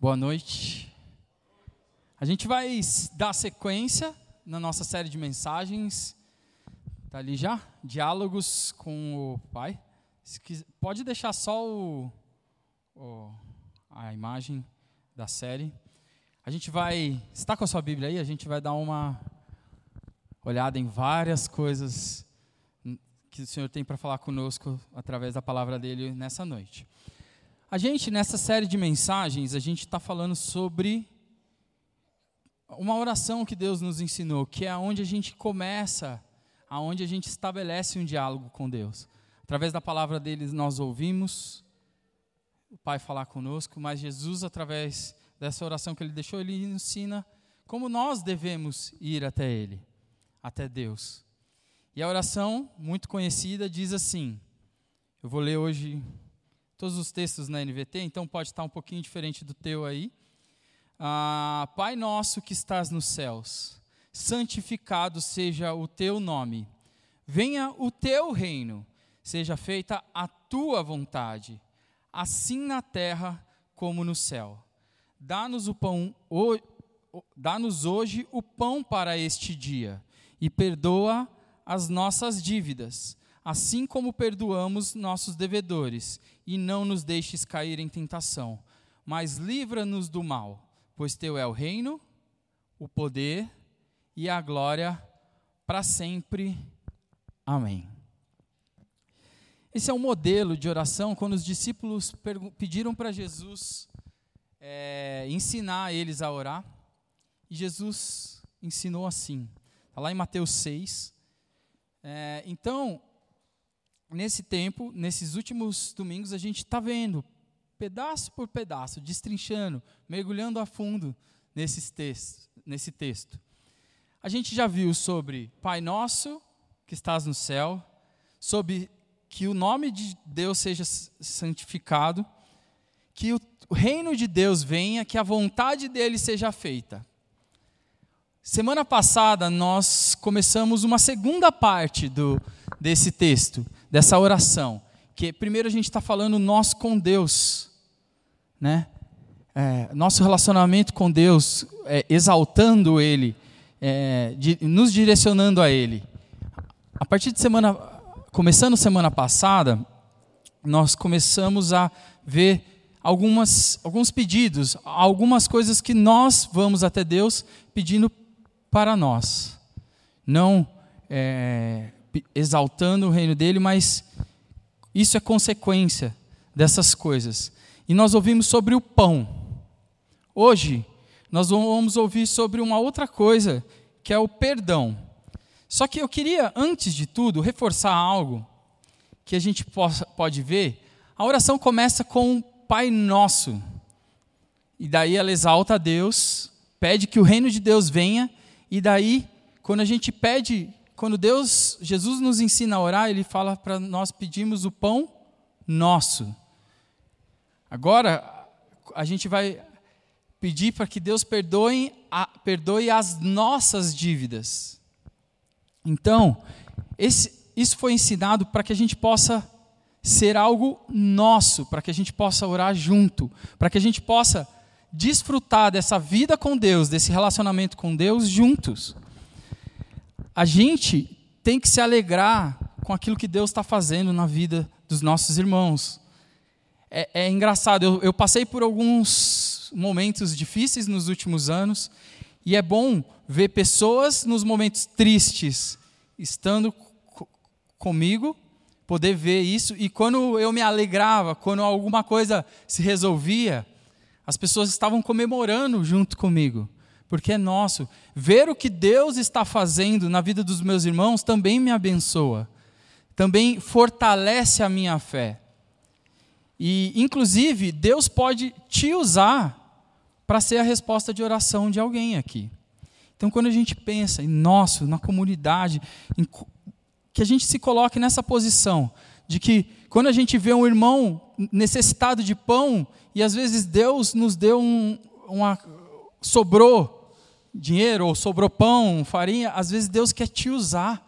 Boa noite. A gente vai dar sequência na nossa série de mensagens. Tá ali já? Diálogos com o Pai. Pode deixar só o, o, a imagem da série. A gente vai. Está com a sua Bíblia aí? A gente vai dar uma olhada em várias coisas que o Senhor tem para falar conosco através da palavra dele nessa noite. A gente, nessa série de mensagens, a gente está falando sobre uma oração que Deus nos ensinou, que é onde a gente começa, aonde a gente estabelece um diálogo com Deus. Através da palavra deles nós ouvimos o Pai falar conosco, mas Jesus, através dessa oração que ele deixou, ele ensina como nós devemos ir até Ele, até Deus. E a oração, muito conhecida, diz assim: eu vou ler hoje todos os textos na NVT, então pode estar um pouquinho diferente do teu aí. Ah, Pai nosso que estás nos céus, santificado seja o teu nome. Venha o teu reino, seja feita a tua vontade, assim na terra como no céu. Dá-nos o pão, dá-nos hoje o pão para este dia e perdoa as nossas dívidas, assim como perdoamos nossos devedores, e não nos deixes cair em tentação, mas livra-nos do mal, pois teu é o reino, o poder e a glória para sempre. Amém. Esse é um modelo de oração quando os discípulos pediram para Jesus é, ensinar eles a orar, e Jesus ensinou assim. Está lá em Mateus 6. É, então, nesse tempo, nesses últimos domingos, a gente está vendo, pedaço por pedaço, destrinchando, mergulhando a fundo nesses textos, nesse texto. A gente já viu sobre Pai Nosso, que estás no céu, sobre que o nome de Deus seja santificado, que o reino de Deus venha, que a vontade dele seja feita. Semana passada nós começamos uma segunda parte do, desse texto, dessa oração. Que primeiro a gente está falando nós com Deus, né? É, nosso relacionamento com Deus, é, exaltando Ele, é, de, nos direcionando a Ele. A partir de semana, começando semana passada, nós começamos a ver algumas, alguns pedidos, algumas coisas que nós vamos até Deus pedindo para nós. Não é, exaltando o reino dele, mas isso é consequência dessas coisas. E nós ouvimos sobre o pão. Hoje, nós vamos ouvir sobre uma outra coisa, que é o perdão. Só que eu queria, antes de tudo, reforçar algo que a gente possa, pode ver. A oração começa com Pai Nosso. E daí ela exalta a Deus, pede que o reino de Deus venha, e daí, quando a gente pede quando Deus, Jesus nos ensina a orar, ele fala para nós pedirmos o pão nosso. Agora, a gente vai pedir para que Deus perdoe, a, perdoe as nossas dívidas. Então, esse, isso foi ensinado para que a gente possa ser algo nosso, para que a gente possa orar junto, para que a gente possa desfrutar dessa vida com Deus, desse relacionamento com Deus juntos a gente tem que se alegrar com aquilo que Deus está fazendo na vida dos nossos irmãos. É, é engraçado, eu, eu, passei por alguns momentos difíceis nos últimos anos, e é bom ver pessoas nos momentos tristes estando comigo, poder ver isso, e quando eu me alegrava, quando alguma coisa se resolvia, as pessoas estavam comemorando junto comigo porque é nosso. Ver o que Deus está fazendo na vida dos meus irmãos também me abençoa, também fortalece a minha fé. E, inclusive, Deus pode te usar para ser a resposta de oração de alguém aqui. Então, quando a gente pensa em nosso, na comunidade, em, que a gente se coloque nessa posição de que quando a gente vê um irmão necessitado de pão e às vezes Deus nos deu um, uma sobrou dinheiro ou sobrou pão, farinha, às vezes Deus quer te usar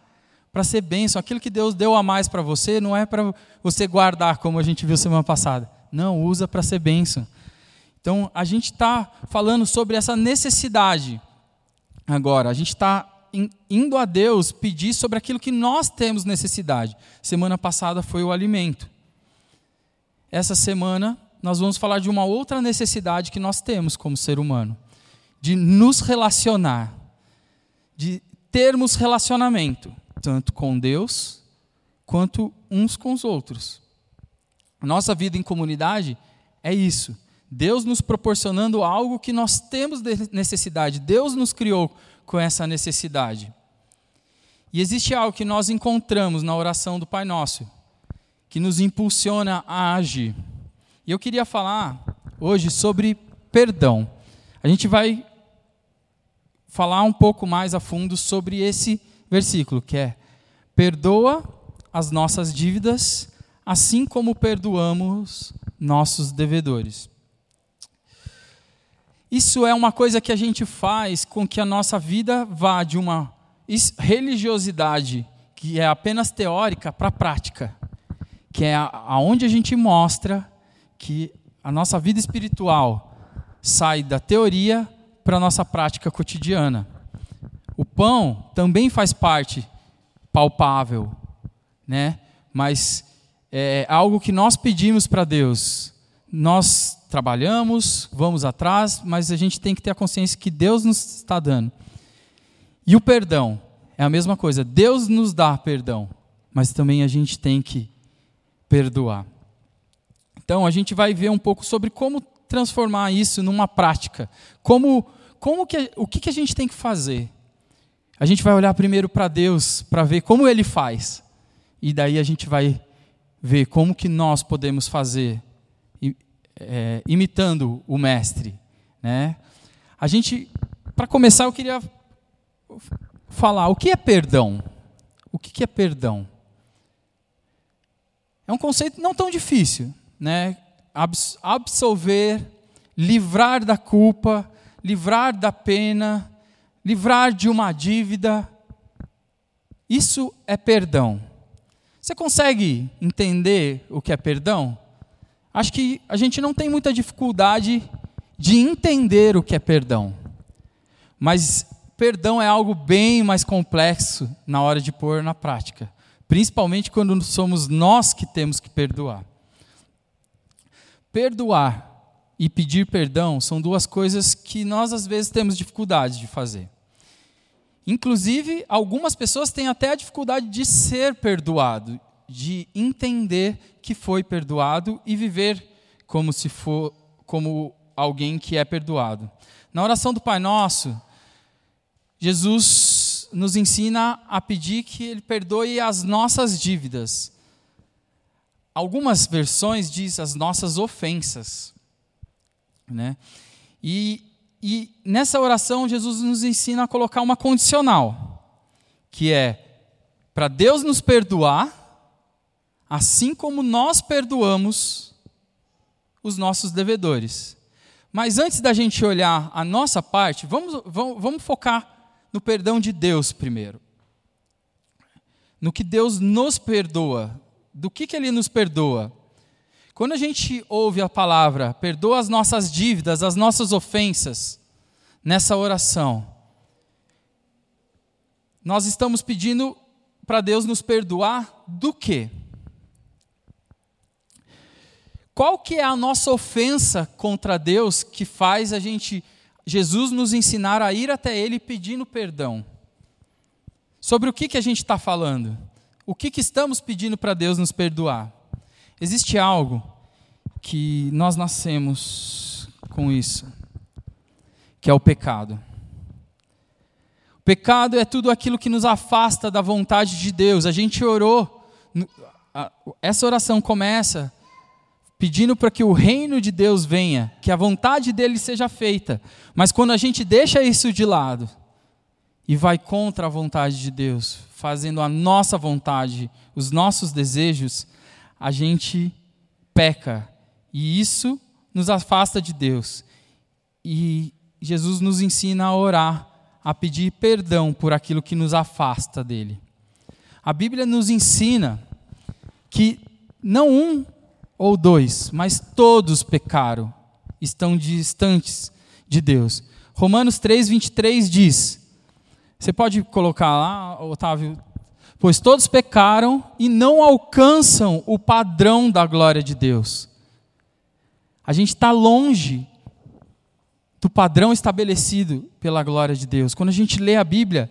para ser bênção. Aquilo que Deus deu a mais para você não é para você guardar, como a gente viu semana passada. Não, usa para ser bênção. Então, a gente está falando sobre essa necessidade agora. A gente está indo a Deus pedir sobre aquilo que nós temos necessidade. Semana passada foi o alimento. Essa semana nós vamos falar de uma outra necessidade que nós temos como ser humano, de nos relacionar, de termos relacionamento, tanto com Deus quanto uns com os outros. Nossa vida em comunidade é isso. Deus nos proporcionando algo que nós temos necessidade. Deus nos criou com essa necessidade. E existe algo que nós encontramos na oração do Pai Nosso, que nos impulsiona a agir. E eu queria falar hoje sobre perdão. A gente vai falar um pouco mais a fundo sobre esse versículo, que é: perdoa as nossas dívidas, assim como perdoamos nossos devedores. Isso é uma coisa que a gente faz com que a nossa vida vá de uma religiosidade que é apenas teórica para a prática, que é aonde a gente mostra que a nossa vida espiritual sai da teoria para a nossa prática cotidiana. O pão também faz parte palpável, né? mas é algo que nós pedimos para Deus. Nós trabalhamos, vamos atrás, mas a gente tem que ter a consciência que Deus nos está dando. E o perdão é a mesma coisa. Deus nos dá perdão, mas também a gente tem que perdoar. Então a gente vai ver um pouco sobre como transformar isso numa prática. Como, como que, o que, que a gente tem que fazer? A gente vai olhar primeiro para Deus para ver como Ele faz, e daí a gente vai ver como que nós podemos fazer é, imitando o mestre. Né? A gente, para começar, eu queria falar o que é perdão. O que é perdão? É um conceito não tão difícil, né? Absolver, livrar da culpa, livrar da pena, livrar de uma dívida. Isso é perdão. Você consegue entender o que é perdão? acho que a gente não tem muita dificuldade de entender o que é perdão. Mas perdão é algo bem mais complexo na hora de pôr na prática, principalmente quando somos nós que temos que perdoar. Perdoar e pedir perdão são duas coisas que nós às vezes temos dificuldade de fazer. Inclusive, algumas pessoas têm até a dificuldade de ser perdoado de entender que foi perdoado e viver como se for como alguém que é perdoado. Na oração do Pai Nosso, Jesus nos ensina a pedir que ele perdoe as nossas dívidas. Algumas versões diz as nossas ofensas, né? E, e nessa oração Jesus nos ensina a colocar uma condicional, que é para Deus nos perdoar assim como nós perdoamos os nossos devedores. Mas antes da gente olhar a nossa parte, vamos, vamos, vamos focar no perdão de Deus primeiro. No que Deus nos perdoa. Do que, que Ele nos perdoa? Quando a gente ouve a palavra, perdoa as nossas dívidas, as nossas ofensas, nessa oração, nós estamos pedindo para Deus nos perdoar do quê? Qual que é a nossa ofensa contra Deus que faz a gente Jesus nos ensinar a ir até Ele pedindo perdão? Sobre o que, que a gente está falando? O que, que estamos pedindo para Deus nos perdoar? Existe algo que nós nascemos com isso, que é o pecado. O pecado é tudo aquilo que nos afasta da vontade de Deus. A gente orou, essa oração começa pedindo para que o reino de Deus venha, que a vontade dele seja feita. Mas quando a gente deixa isso de lado e vai contra a vontade de Deus, fazendo a nossa vontade, os nossos desejos, a gente peca. E isso nos afasta de Deus. E Jesus nos ensina a orar, a pedir perdão por aquilo que nos afasta dele. A Bíblia nos ensina que não um ou dois, mas todos pecaram estão distantes de Deus. Romanos 3, 23 diz: Você pode colocar lá, Otávio? Pois todos pecaram e não alcançam o padrão da glória de Deus. A gente está longe do padrão estabelecido pela glória de Deus. Quando a gente lê a Bíblia,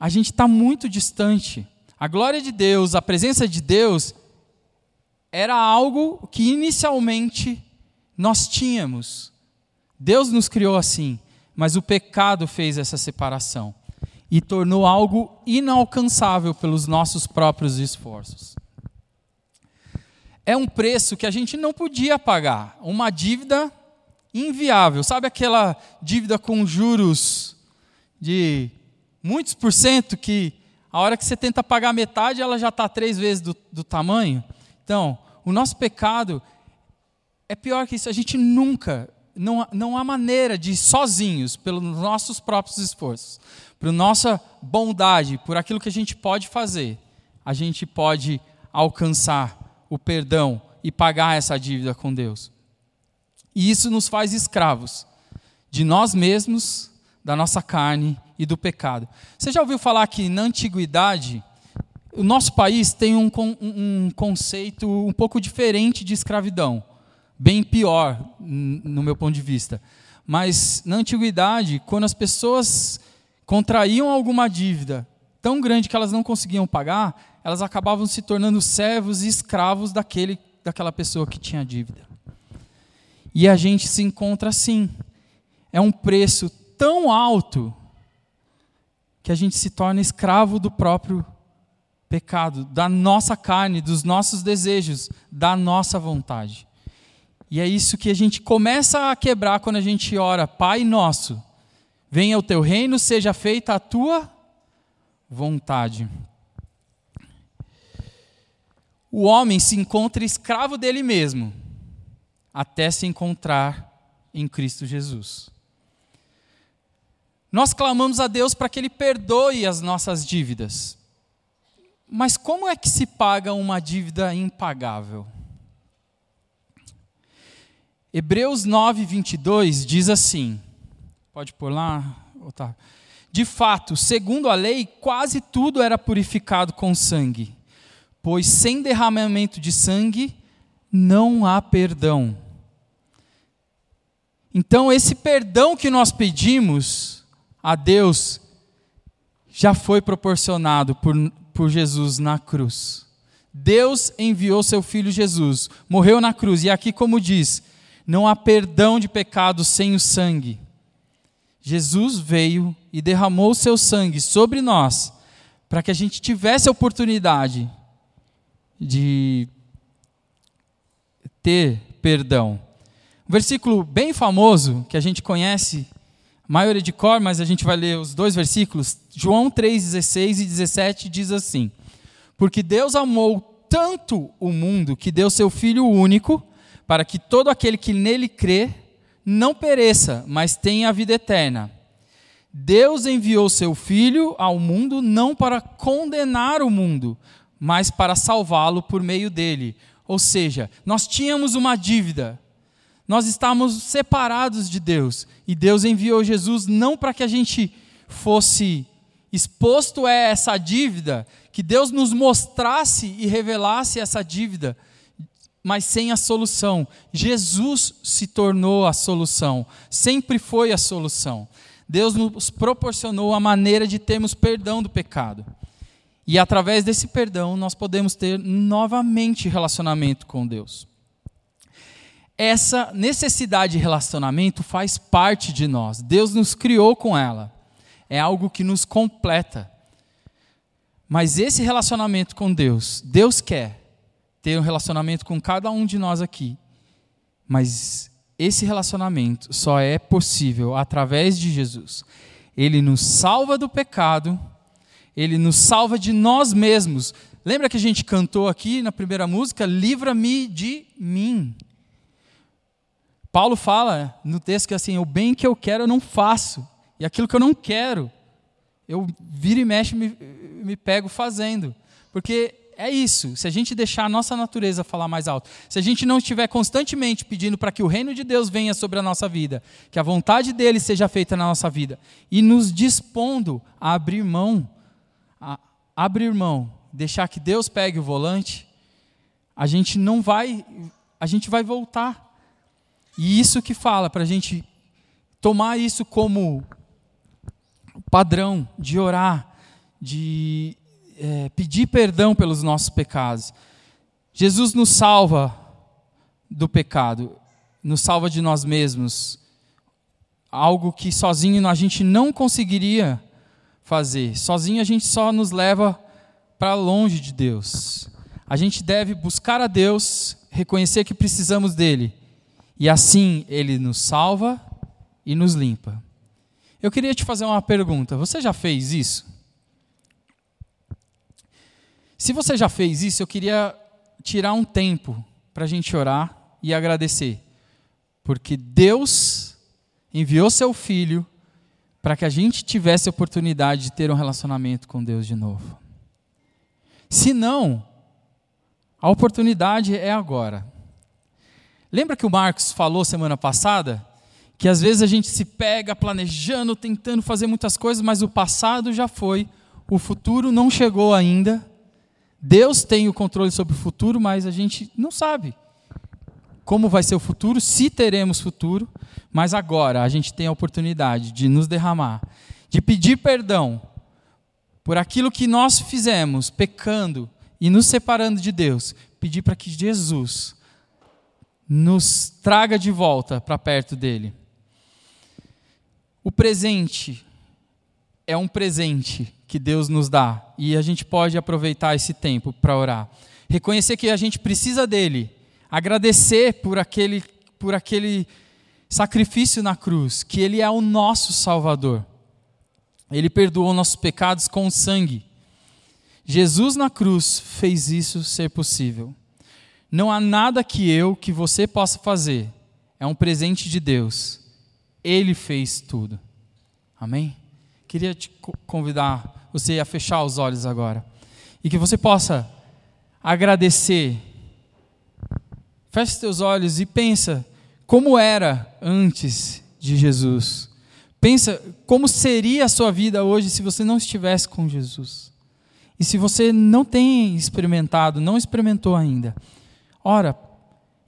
a gente está muito distante. A glória de Deus, a presença de Deus, era algo que inicialmente nós tínhamos. Deus nos criou assim, mas o pecado fez essa separação e tornou algo inalcançável pelos nossos próprios esforços. É um preço que a gente não podia pagar, uma dívida inviável. Sabe aquela dívida com juros de muitos por cento que a hora que você tenta pagar metade, ela já está três vezes do, do tamanho? Então, o nosso pecado é pior que isso. A gente nunca, não, não há maneira de sozinhos, pelos nossos próprios esforços, por nossa bondade, por aquilo que a gente pode fazer, a gente pode alcançar o perdão e pagar essa dívida com Deus. E isso nos faz escravos de nós mesmos, da nossa carne e do pecado. Você já ouviu falar que na antiguidade o nosso país tem um, um conceito um pouco diferente de escravidão, bem pior no meu ponto de vista. Mas na antiguidade, quando as pessoas contraíam alguma dívida tão grande que elas não conseguiam pagar, elas acabavam se tornando servos e escravos daquele, daquela pessoa que tinha dívida. E a gente se encontra assim. É um preço tão alto que a gente se torna escravo do próprio pecado, da nossa carne, dos nossos desejos, da nossa vontade. E é isso que a gente começa a quebrar quando a gente ora, Pai nosso, venha o teu reino, seja feita a tua vontade. O homem se encontra escravo dele mesmo até se encontrar em Cristo Jesus. Nós clamamos a Deus para que Ele perdoe as nossas dívidas. Mas como é que se paga uma dívida impagável? Hebreus 9, 22 diz assim: pode pôr lá, Otávio. De fato, segundo a lei, quase tudo era purificado com sangue, pois sem derramamento de sangue não há perdão. Então, esse perdão que nós pedimos a Deus já foi proporcionado por, por Jesus na cruz. Deus enviou seu filho Jesus, morreu na cruz, e aqui, como diz, não há perdão de pecados sem o sangue. Jesus veio e derramou seu sangue sobre nós, para que a gente tivesse a oportunidade de ter perdão. Um versículo bem famoso, que a gente conhece, maioria de cor, mas a gente vai ler os dois versículos. João 3, 16 e 17 diz assim: Porque Deus amou tanto o mundo que deu seu Filho único, para que todo aquele que nele crê não pereça, mas tenha a vida eterna. Deus enviou seu Filho ao mundo não para condenar o mundo, mas para salvá-lo por meio dele. Ou seja, nós tínhamos uma dívida, nós estávamos separados de Deus. E Deus enviou Jesus não para que a gente fosse exposto a essa dívida, que Deus nos mostrasse e revelasse essa dívida, mas sem a solução. Jesus se tornou a solução, sempre foi a solução. Deus nos proporcionou a maneira de termos perdão do pecado. E através desse perdão, nós podemos ter novamente relacionamento com Deus essa necessidade de relacionamento faz parte de nós. Deus nos criou com ela. É algo que nos completa. Mas esse relacionamento com Deus, Deus quer ter um relacionamento com cada um de nós aqui. Mas esse relacionamento só é possível através de Jesus. Ele nos salva do pecado, ele nos salva de nós mesmos. Lembra que a gente cantou aqui na primeira música? Livra-me de mim. Paulo fala no texto que assim, o bem que eu quero eu não faço, e aquilo que eu não quero, eu viro e mexo me, me pego fazendo. Porque é isso. Se a gente deixar a nossa natureza falar mais alto, se a gente não estiver constantemente pedindo para que o reino de Deus venha sobre a nossa vida, que a vontade dele seja feita na nossa vida, e nos dispondo a abrir mão, a abrir mão, deixar que Deus pegue o volante, a gente não vai, a gente vai voltar. E isso que fala para a gente tomar isso como padrão de orar, de é, pedir perdão pelos nossos pecados. Jesus nos salva do pecado, nos salva de nós mesmos, algo que sozinho a gente não conseguiria fazer. Sozinho a gente só nos leva para longe de Deus. A gente deve buscar a Deus, reconhecer que precisamos dele, e assim ele nos salva e nos limpa. Eu queria te fazer uma pergunta: você já fez isso? Se você já fez isso, eu queria tirar um tempo para a gente orar e agradecer, porque Deus enviou seu Filho para que a gente tivesse a oportunidade de ter um relacionamento com Deus de novo. Se não, a oportunidade é agora. Lembra que o Marcos falou semana passada que às vezes a gente se pega planejando, tentando fazer muitas coisas, mas o passado já foi, o futuro não chegou ainda Deus tem o controle sobre o futuro, mas a gente não sabe como vai ser o futuro, se teremos futuro, mas agora a gente tem a oportunidade de nos derramar, de pedir perdão por aquilo que nós fizemos, pecando e nos separando de Deus, pedir para que Jesus nos traga de volta para perto dele. O presente é um presente que Deus nos dá e a gente pode aproveitar esse tempo para orar. Reconhecer que a gente precisa dele, agradecer por aquele, por aquele sacrifício na cruz, que ele é o nosso Salvador. Ele perdoou nossos pecados com sangue. Jesus na cruz fez isso ser possível. Não há nada que eu, que você possa fazer. É um presente de Deus. Ele fez tudo. Amém? Queria te convidar você a fechar os olhos agora. E que você possa agradecer. Feche os teus olhos e pensa como era antes de Jesus. Pensa como seria a sua vida hoje se você não estivesse com Jesus. E se você não tem experimentado, não experimentou ainda, ora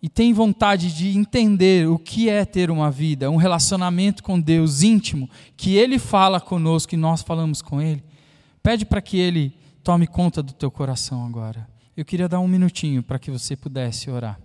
e tem vontade de entender o que é ter uma vida, um relacionamento com Deus íntimo, que Ele fala conosco e nós falamos com Ele, Pede para que Ele tome conta do teu coração agora. Eu queria dar um minutinho para que você pudesse orar.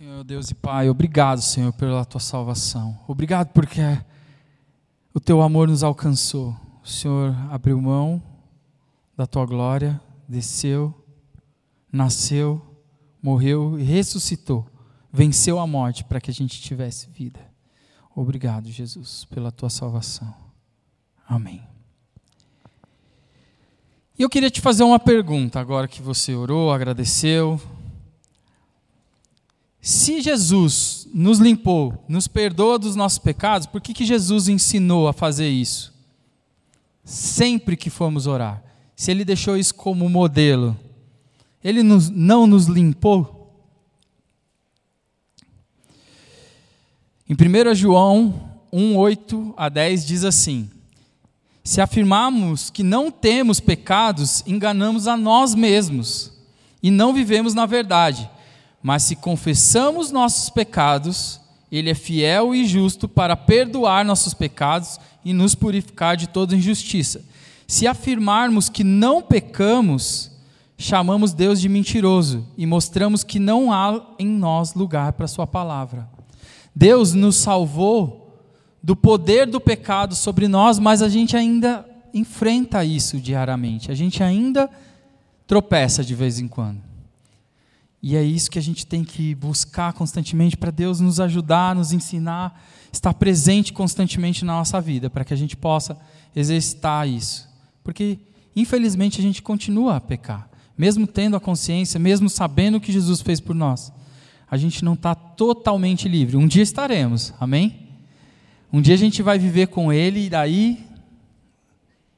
Senhor Deus e Pai, obrigado, Senhor, pela tua salvação. Obrigado porque o teu amor nos alcançou. O Senhor abriu mão da tua glória, desceu, nasceu, morreu e ressuscitou. Venceu a morte para que a gente tivesse vida. Obrigado, Jesus, pela tua salvação. Amém. E eu queria te fazer uma pergunta, agora que você orou, agradeceu. Se Jesus nos limpou, nos perdoa dos nossos pecados, por que, que Jesus ensinou a fazer isso? Sempre que formos orar. Se ele deixou isso como modelo, ele nos, não nos limpou? Em 1 João 1, 8 a 10 diz assim: Se afirmarmos que não temos pecados, enganamos a nós mesmos e não vivemos na verdade. Mas se confessamos nossos pecados, Ele é fiel e justo para perdoar nossos pecados e nos purificar de toda injustiça. Se afirmarmos que não pecamos, chamamos Deus de mentiroso e mostramos que não há em nós lugar para Sua palavra. Deus nos salvou do poder do pecado sobre nós, mas a gente ainda enfrenta isso diariamente, a gente ainda tropeça de vez em quando. E é isso que a gente tem que buscar constantemente para Deus nos ajudar, nos ensinar, estar presente constantemente na nossa vida, para que a gente possa exercitar isso. Porque infelizmente a gente continua a pecar, mesmo tendo a consciência, mesmo sabendo o que Jesus fez por nós. A gente não está totalmente livre. Um dia estaremos, amém? Um dia a gente vai viver com Ele e daí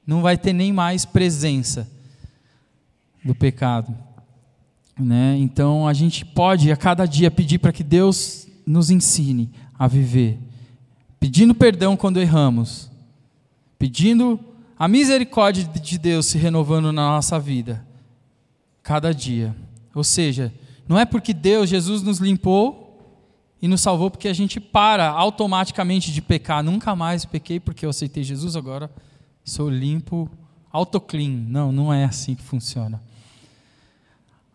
não vai ter nem mais presença do pecado. Né? Então a gente pode a cada dia pedir para que Deus nos ensine a viver, pedindo perdão quando erramos, pedindo a misericórdia de Deus se renovando na nossa vida, cada dia. Ou seja, não é porque Deus, Jesus nos limpou e nos salvou porque a gente para automaticamente de pecar. Nunca mais pequei porque eu aceitei Jesus, agora sou limpo, autoclean. Não, não é assim que funciona.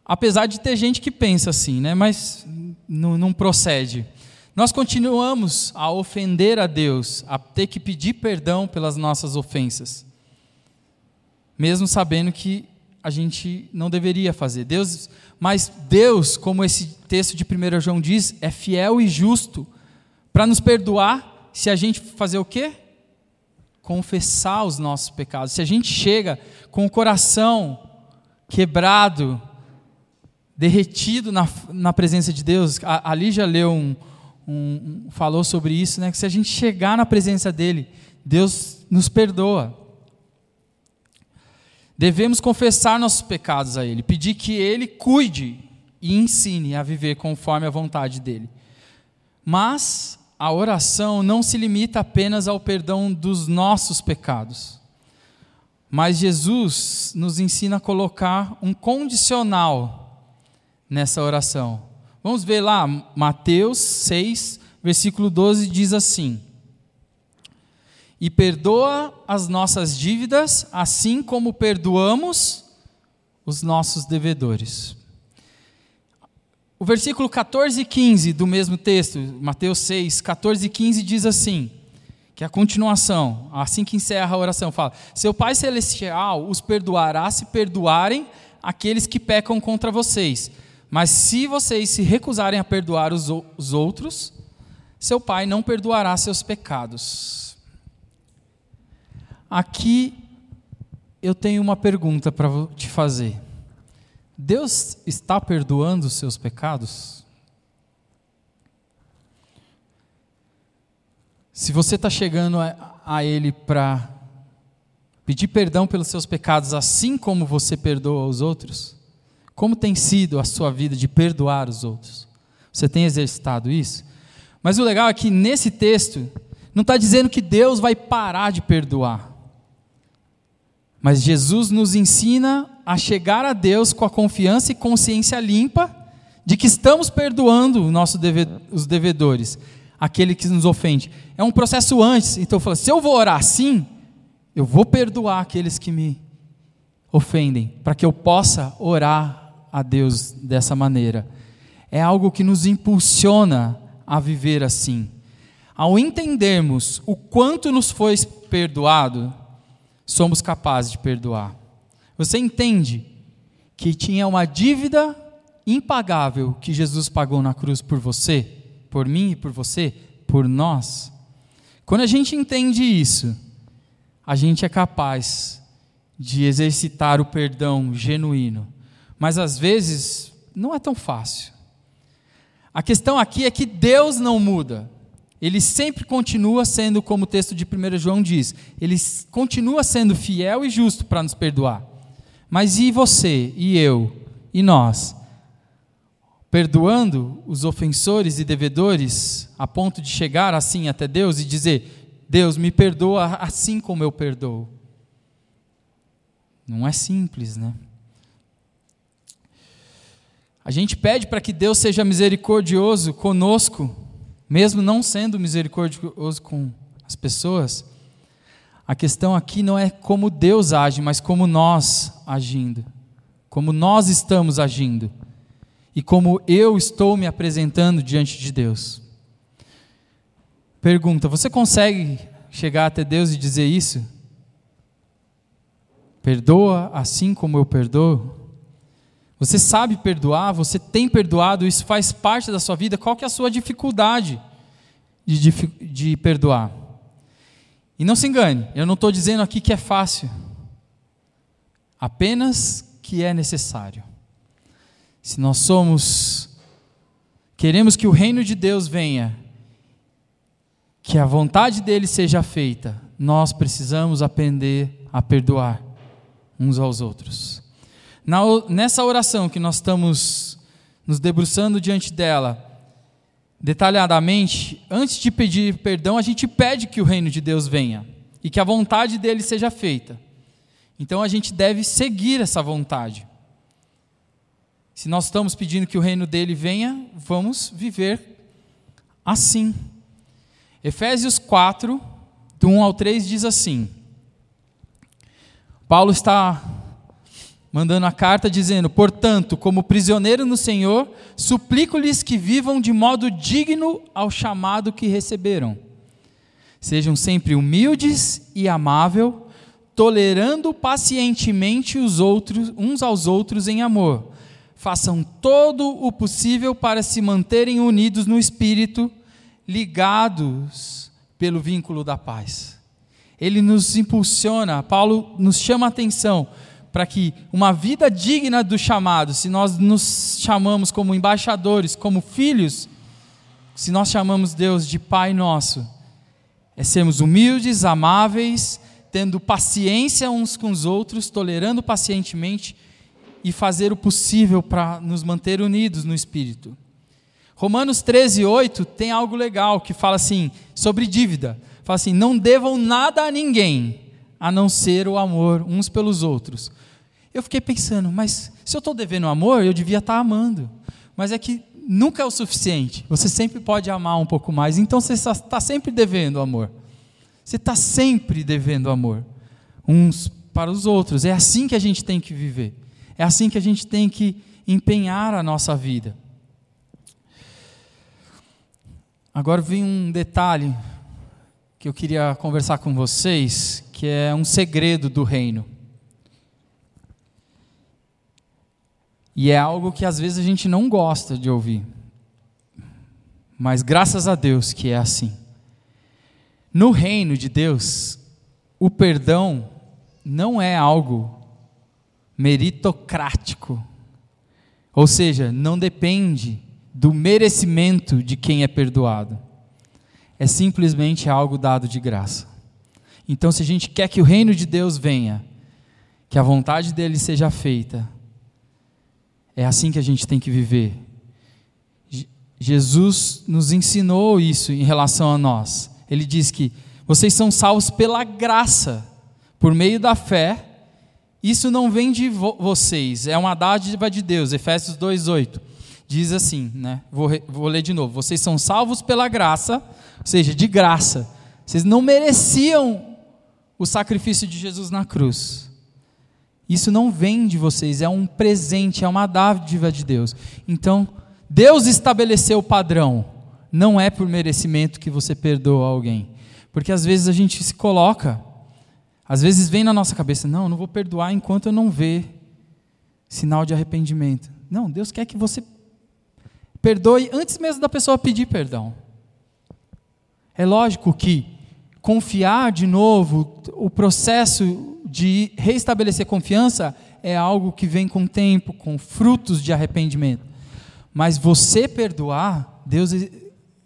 Apesar de ter gente que pensa assim, né? mas não, não procede. Nós continuamos a ofender a Deus, a ter que pedir perdão pelas nossas ofensas, mesmo sabendo que a gente não deveria fazer. Deus, mas Deus, como esse texto de 1 João diz, é fiel e justo para nos perdoar se a gente fazer o quê? Confessar os nossos pecados. Se a gente chega com o coração quebrado, derretido na, na presença de Deus. A, ali já leu um, um, falou sobre isso, né? Que se a gente chegar na presença dele, Deus nos perdoa. Devemos confessar nossos pecados a Ele, pedir que Ele cuide e ensine a viver conforme a vontade dEle. Mas a oração não se limita apenas ao perdão dos nossos pecados. Mas Jesus nos ensina a colocar um condicional nessa oração. Vamos ver lá, Mateus 6, versículo 12 diz assim: E perdoa as nossas dívidas, assim como perdoamos os nossos devedores. O versículo 14 e 15 do mesmo texto, Mateus 6, 14 e 15 diz assim: que é a continuação, assim que encerra a oração, fala: Seu Pai Celestial os perdoará se perdoarem aqueles que pecam contra vocês. Mas se vocês se recusarem a perdoar os, os outros, seu Pai não perdoará seus pecados. Aqui eu tenho uma pergunta para te fazer. Deus está perdoando os seus pecados? Se você está chegando a, a Ele para pedir perdão pelos seus pecados, assim como você perdoa os outros, como tem sido a sua vida de perdoar os outros? Você tem exercitado isso? Mas o legal é que nesse texto, não está dizendo que Deus vai parar de perdoar. Mas Jesus nos ensina a chegar a Deus com a confiança e consciência limpa de que estamos perdoando nosso os devedores, aquele que nos ofende. É um processo antes. Então, eu falo, se eu vou orar assim, eu vou perdoar aqueles que me ofendem, para que eu possa orar a Deus dessa maneira. É algo que nos impulsiona a viver assim. Ao entendermos o quanto nos foi perdoado, somos capazes de perdoar. Você entende que tinha uma dívida impagável que Jesus pagou na cruz por você, por mim e por você, por nós? Quando a gente entende isso, a gente é capaz de exercitar o perdão genuíno mas às vezes não é tão fácil. A questão aqui é que Deus não muda. Ele sempre continua sendo, como o texto de 1 João diz, ele continua sendo fiel e justo para nos perdoar. Mas e você, e eu, e nós? Perdoando os ofensores e devedores a ponto de chegar assim até Deus e dizer: Deus, me perdoa assim como eu perdoo. Não é simples, né? A gente pede para que Deus seja misericordioso conosco, mesmo não sendo misericordioso com as pessoas. A questão aqui não é como Deus age, mas como nós agindo. Como nós estamos agindo. E como eu estou me apresentando diante de Deus. Pergunta: você consegue chegar até Deus e dizer isso? Perdoa assim como eu perdoo? Você sabe perdoar, você tem perdoado, isso faz parte da sua vida. Qual que é a sua dificuldade de, de, de perdoar? E não se engane, eu não estou dizendo aqui que é fácil. apenas que é necessário. Se nós somos, queremos que o reino de Deus venha, que a vontade dele seja feita, nós precisamos aprender a perdoar uns aos outros. Na, nessa oração que nós estamos nos debruçando diante dela, detalhadamente, antes de pedir perdão, a gente pede que o reino de Deus venha e que a vontade dele seja feita. Então a gente deve seguir essa vontade. Se nós estamos pedindo que o reino dele venha, vamos viver assim. Efésios 4, do 1 ao 3 diz assim: Paulo está mandando a carta dizendo: Portanto, como prisioneiro no Senhor, suplico-lhes que vivam de modo digno ao chamado que receberam. Sejam sempre humildes e amável, tolerando pacientemente os outros uns aos outros em amor. Façam todo o possível para se manterem unidos no espírito, ligados pelo vínculo da paz. Ele nos impulsiona, Paulo nos chama a atenção para que uma vida digna do chamado, se nós nos chamamos como embaixadores, como filhos, se nós chamamos Deus de Pai nosso, é sermos humildes, amáveis, tendo paciência uns com os outros, tolerando pacientemente e fazer o possível para nos manter unidos no Espírito. Romanos 13, 8 tem algo legal que fala assim, sobre dívida. Fala assim: não devam nada a ninguém, a não ser o amor uns pelos outros. Eu fiquei pensando, mas se eu estou devendo amor, eu devia estar tá amando. Mas é que nunca é o suficiente. Você sempre pode amar um pouco mais. Então você está sempre devendo amor. Você está sempre devendo amor uns para os outros. É assim que a gente tem que viver. É assim que a gente tem que empenhar a nossa vida. Agora vem um detalhe que eu queria conversar com vocês, que é um segredo do reino. E é algo que às vezes a gente não gosta de ouvir. Mas graças a Deus que é assim. No reino de Deus, o perdão não é algo meritocrático. Ou seja, não depende do merecimento de quem é perdoado. É simplesmente algo dado de graça. Então, se a gente quer que o reino de Deus venha, que a vontade dele seja feita, é assim que a gente tem que viver. Jesus nos ensinou isso em relação a nós. Ele diz que vocês são salvos pela graça, por meio da fé. Isso não vem de vo vocês, é uma dádiva de Deus. Efésios 2:8 diz assim, né? Vou, vou ler de novo. Vocês são salvos pela graça, ou seja, de graça. Vocês não mereciam o sacrifício de Jesus na cruz. Isso não vem de vocês, é um presente, é uma dádiva de Deus. Então, Deus estabeleceu o padrão. Não é por merecimento que você perdoa alguém. Porque às vezes a gente se coloca, às vezes vem na nossa cabeça, não, eu não vou perdoar enquanto eu não ver sinal de arrependimento. Não, Deus quer que você Perdoe antes mesmo da pessoa pedir perdão. É lógico que confiar de novo, o processo de reestabelecer confiança é algo que vem com tempo, com frutos de arrependimento. Mas você perdoar, Deus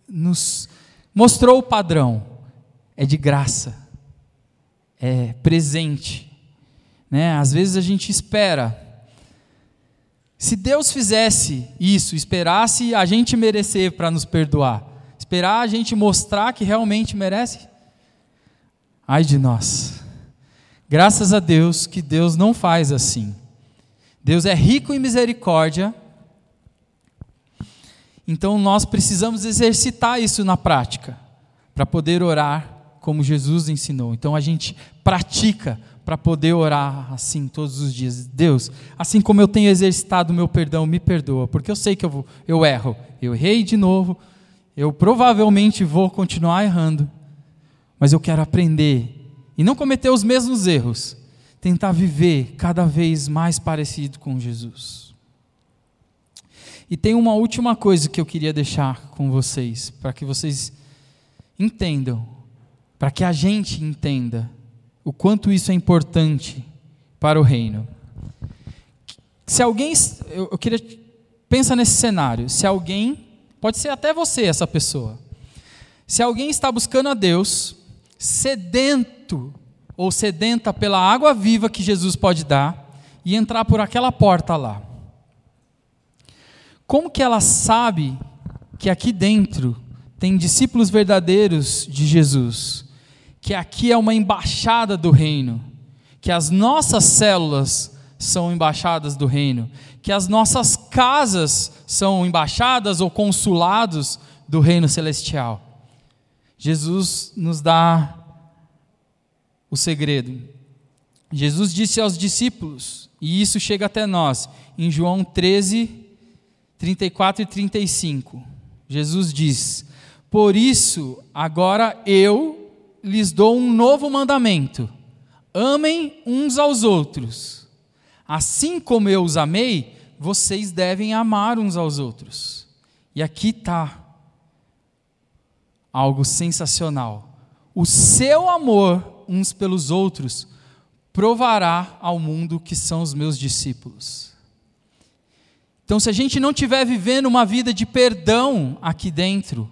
nos mostrou o padrão. É de graça. É presente. Né? Às vezes a gente espera se Deus fizesse isso, esperasse a gente merecer para nos perdoar, esperar a gente mostrar que realmente merece, ai de nós. Graças a Deus que Deus não faz assim. Deus é rico em misericórdia, então nós precisamos exercitar isso na prática, para poder orar como Jesus ensinou. Então a gente pratica para poder orar assim todos os dias. Deus, assim como eu tenho exercitado o meu perdão, me perdoa, porque eu sei que eu, vou, eu erro. Eu errei de novo, eu provavelmente vou continuar errando, mas eu quero aprender e não cometer os mesmos erros. Tentar viver cada vez mais parecido com Jesus. E tem uma última coisa que eu queria deixar com vocês, para que vocês entendam, para que a gente entenda o quanto isso é importante para o reino. se alguém, eu, eu queria, pensa nesse cenário, se alguém, pode ser até você essa pessoa, se alguém está buscando a Deus, sedento ou sedenta pela água viva que Jesus pode dar, e entrar por aquela porta lá. Como que ela sabe que aqui dentro tem discípulos verdadeiros de Jesus? Que aqui é uma embaixada do reino, que as nossas células são embaixadas do reino, que as nossas casas são embaixadas ou consulados do reino celestial. Jesus nos dá o segredo. Jesus disse aos discípulos: e isso chega até nós, em João 13, 34 e 35. Jesus diz: Por isso, agora eu lhes dou um novo mandamento: amem uns aos outros. Assim como eu os amei, vocês devem amar uns aos outros. E aqui está algo sensacional. O seu amor uns pelos outros provará ao mundo que são os meus discípulos. Então, se a gente não estiver vivendo uma vida de perdão aqui dentro,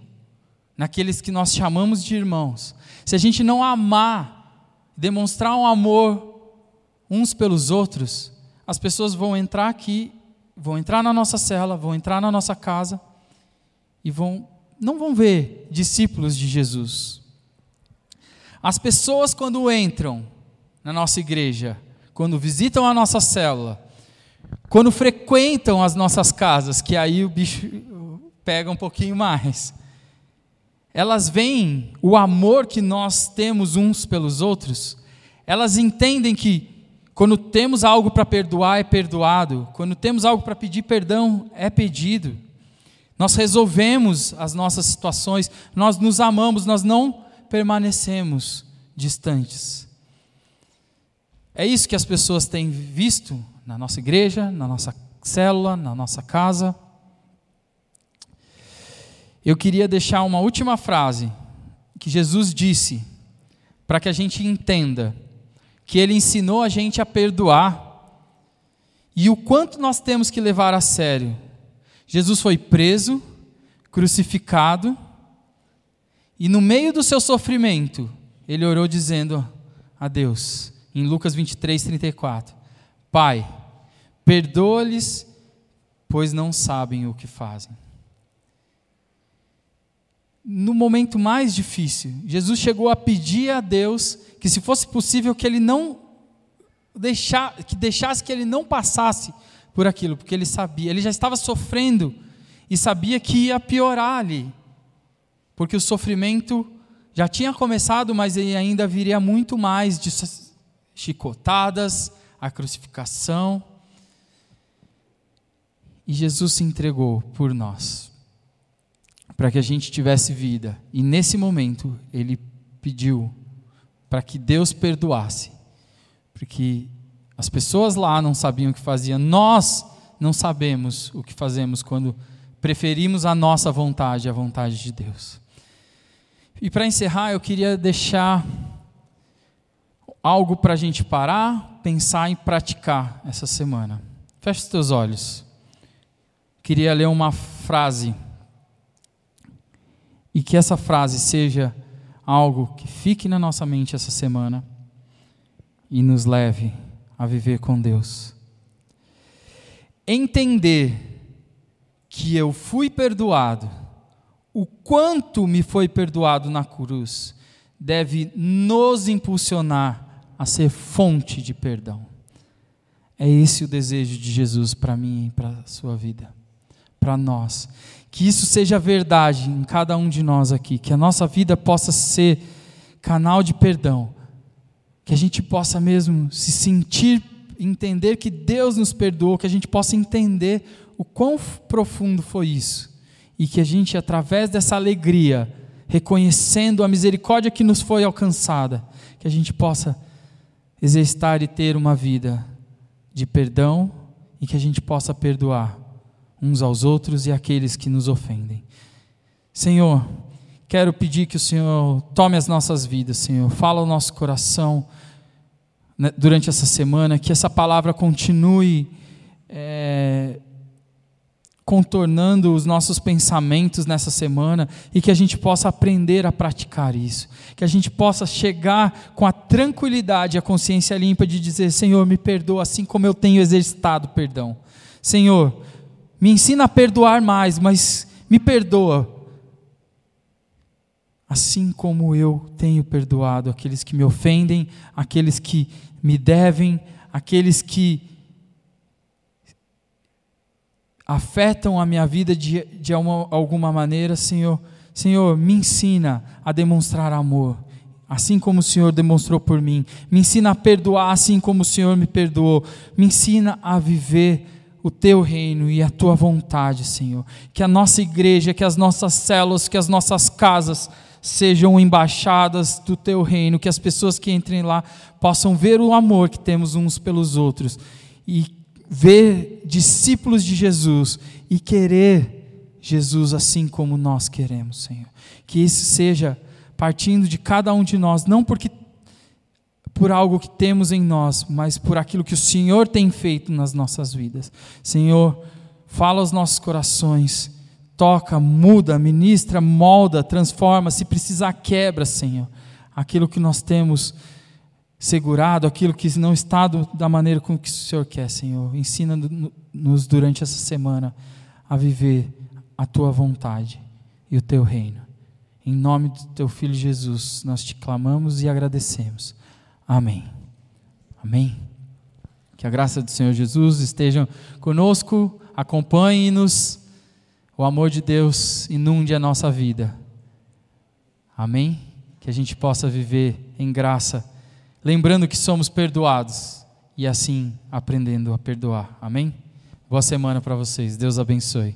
naqueles que nós chamamos de irmãos, se a gente não amar, demonstrar um amor uns pelos outros, as pessoas vão entrar aqui, vão entrar na nossa cela, vão entrar na nossa casa e vão não vão ver discípulos de Jesus. As pessoas quando entram na nossa igreja, quando visitam a nossa célula, quando frequentam as nossas casas, que aí o bicho pega um pouquinho mais. Elas veem o amor que nós temos uns pelos outros, elas entendem que quando temos algo para perdoar, é perdoado, quando temos algo para pedir perdão, é pedido. Nós resolvemos as nossas situações, nós nos amamos, nós não permanecemos distantes. É isso que as pessoas têm visto na nossa igreja, na nossa célula, na nossa casa. Eu queria deixar uma última frase que Jesus disse, para que a gente entenda que ele ensinou a gente a perdoar e o quanto nós temos que levar a sério. Jesus foi preso, crucificado, e no meio do seu sofrimento, ele orou dizendo a Deus: em Lucas 23, 34. Pai, perdoa-lhes, pois não sabem o que fazem. No momento mais difícil, Jesus chegou a pedir a Deus que, se fosse possível, que ele não deixar, que deixasse que ele não passasse por aquilo, porque ele sabia, ele já estava sofrendo e sabia que ia piorar ali, porque o sofrimento já tinha começado, mas ele ainda viria muito mais de chicotadas, a crucificação. E Jesus se entregou por nós, para que a gente tivesse vida. E nesse momento, ele pediu para que Deus perdoasse, porque as pessoas lá não sabiam o que faziam, nós não sabemos o que fazemos quando preferimos a nossa vontade à vontade de Deus. E para encerrar, eu queria deixar algo para a gente parar, pensar e praticar essa semana. Feche os teus olhos. Queria ler uma frase e que essa frase seja algo que fique na nossa mente essa semana e nos leve a viver com Deus. Entender que eu fui perdoado, o quanto me foi perdoado na cruz, deve nos impulsionar a ser fonte de perdão. É esse o desejo de Jesus para mim e para a sua vida, para nós. Que isso seja verdade em cada um de nós aqui, que a nossa vida possa ser canal de perdão, que a gente possa mesmo se sentir, entender que Deus nos perdoou, que a gente possa entender o quão profundo foi isso e que a gente, através dessa alegria, reconhecendo a misericórdia que nos foi alcançada, que a gente possa exercitar e ter uma vida de perdão e que a gente possa perdoar uns aos outros e aqueles que nos ofendem. Senhor, quero pedir que o Senhor tome as nossas vidas, Senhor, fala o nosso coração né, durante essa semana, que essa palavra continue é, contornando os nossos pensamentos nessa semana e que a gente possa aprender a praticar isso. Que a gente possa chegar com a tranquilidade, a consciência limpa de dizer: Senhor, me perdoa assim como eu tenho exercitado perdão. Senhor, me ensina a perdoar mais, mas me perdoa. Assim como eu tenho perdoado aqueles que me ofendem, aqueles que me devem, aqueles que afetam a minha vida de, de uma, alguma maneira, Senhor, Senhor, me ensina a demonstrar amor, assim como o Senhor demonstrou por mim. Me ensina a perdoar, assim como o Senhor me perdoou. Me ensina a viver o teu reino e a tua vontade, Senhor. Que a nossa igreja, que as nossas células, que as nossas casas sejam embaixadas do teu reino, que as pessoas que entrem lá possam ver o amor que temos uns pelos outros e ver discípulos de Jesus e querer Jesus assim como nós queremos, Senhor. Que isso seja partindo de cada um de nós, não porque por algo que temos em nós, mas por aquilo que o Senhor tem feito nas nossas vidas. Senhor, fala aos nossos corações, toca, muda, ministra, molda, transforma, se precisar quebra, Senhor. Aquilo que nós temos segurado, aquilo que não está do, da maneira como que o Senhor quer, Senhor. Ensina-nos durante essa semana a viver a tua vontade e o teu reino. Em nome do teu filho Jesus, nós te clamamos e agradecemos. Amém. Amém. Que a graça do Senhor Jesus esteja conosco, acompanhe-nos. O amor de Deus inunde a nossa vida. Amém. Que a gente possa viver em graça lembrando que somos perdoados e assim aprendendo a perdoar. Amém? Boa semana para vocês. Deus abençoe.